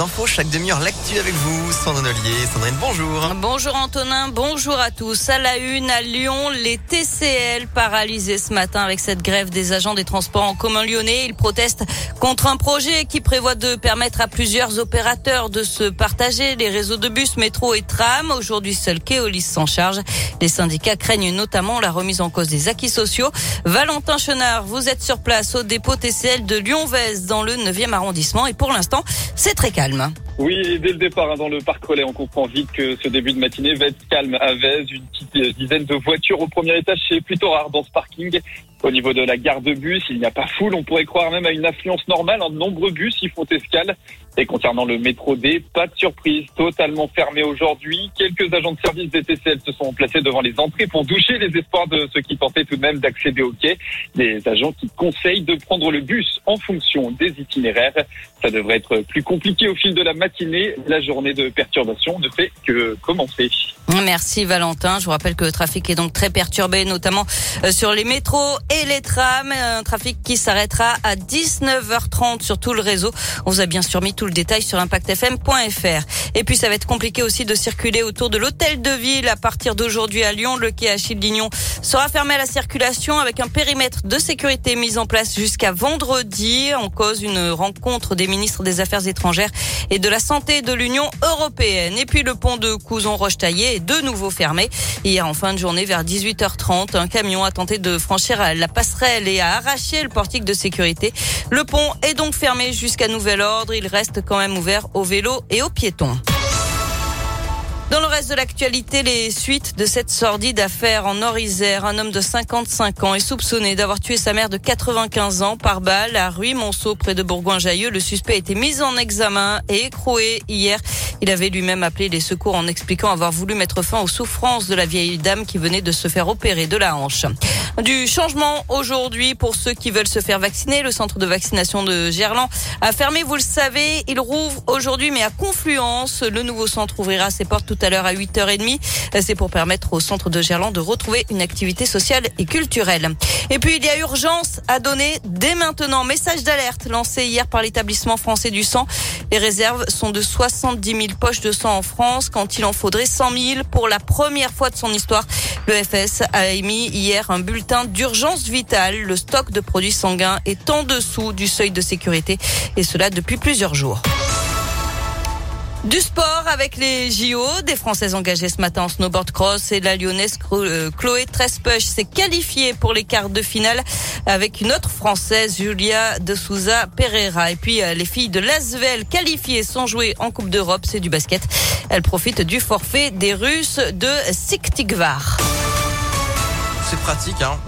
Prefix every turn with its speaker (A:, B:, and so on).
A: infos, chaque demi-heure l'actu avec vous. Sandrine Ollier. Sandrine, bonjour.
B: Bonjour Antonin, bonjour à tous. À la une, à Lyon, les TCL paralysés ce matin avec cette grève des agents des transports en commun lyonnais. Ils protestent contre un projet qui prévoit de permettre à plusieurs opérateurs de se partager les réseaux de bus, métro et tram. Aujourd'hui, seul Keolis s'en charge. Les syndicats craignent notamment la remise en cause des acquis sociaux. Valentin Chenard, vous êtes sur place au dépôt TCL de Lyon-Vez dans le 9e arrondissement et pour l'instant, c'est très calme calme. Hein.
C: Oui, dès le départ hein, dans le parc relais, on comprend vite que ce début de matinée va être calme à Vez. Une petite euh, dizaine de voitures au premier étage, c'est plutôt rare dans ce parking. Au niveau de la gare de bus, il n'y a pas foule. On pourrait croire même à une affluence normale. En nombreux bus y font escale. Et concernant le métro D, pas de surprise, totalement fermé aujourd'hui. Quelques agents de service des TCL se sont placés devant les entrées pour doucher les espoirs de ceux qui tentaient tout de même d'accéder au quai. Des agents qui conseillent de prendre le bus en fonction des itinéraires. Ça devrait être plus compliqué au fil de la matinée. La journée de perturbation ne fait que commencer.
B: Merci Valentin. Je vous rappelle que le trafic est donc très perturbé, notamment euh, sur les métros et les trams. Un trafic qui s'arrêtera à 19h30 sur tout le réseau. On vous a bien sûr mis tout le détail sur impactfm.fr. Et puis ça va être compliqué aussi de circuler autour de l'hôtel de ville à partir d'aujourd'hui à Lyon. Le quai Achille Dignon sera fermé à la circulation avec un périmètre de sécurité mis en place jusqu'à vendredi. En cause une rencontre des ministres des Affaires étrangères et de la santé de l'Union européenne. Et puis le pont de Couzon-Roche-Taillé de nouveau fermé. Hier en fin de journée vers 18h30, un camion a tenté de franchir la passerelle et a arraché le portique de sécurité. Le pont est donc fermé jusqu'à nouvel ordre. Il reste quand même ouvert aux vélos et aux piétons. Dans le reste de l'actualité, les suites de cette sordide affaire en Nord-Isère. Un homme de 55 ans est soupçonné d'avoir tué sa mère de 95 ans par balle à Ruy-Monceau près de Bourgoin-Jailleux. Le suspect a été mis en examen et écroué hier. Il avait lui-même appelé les secours en expliquant avoir voulu mettre fin aux souffrances de la vieille dame qui venait de se faire opérer de la hanche. Du changement aujourd'hui pour ceux qui veulent se faire vacciner. Le centre de vaccination de Gerland a fermé, vous le savez. Il rouvre aujourd'hui, mais à Confluence. Le nouveau centre ouvrira ses portes tout à l'heure à 8h30. C'est pour permettre au centre de Gerland de retrouver une activité sociale et culturelle. Et puis, il y a urgence à donner dès maintenant. Message d'alerte lancé hier par l'établissement français du sang. Les réserves sont de 70 000 poches de sang en France quand il en faudrait 100 000 pour la première fois de son histoire. Le FS a émis hier un bulletin d'urgence vitale. Le stock de produits sanguins est en dessous du seuil de sécurité et cela depuis plusieurs jours. Du sport avec les JO, des Françaises engagées ce matin en snowboard cross et la lyonnaise euh, Chloé Trespech s'est qualifiée pour les quarts de finale avec une autre Française, Julia de Souza Pereira. Et puis euh, les filles de Lasvel qualifiées sont jouées en Coupe d'Europe, c'est du basket. Elles profitent du forfait des Russes de Siktigvar.
A: C'est pratique, hein.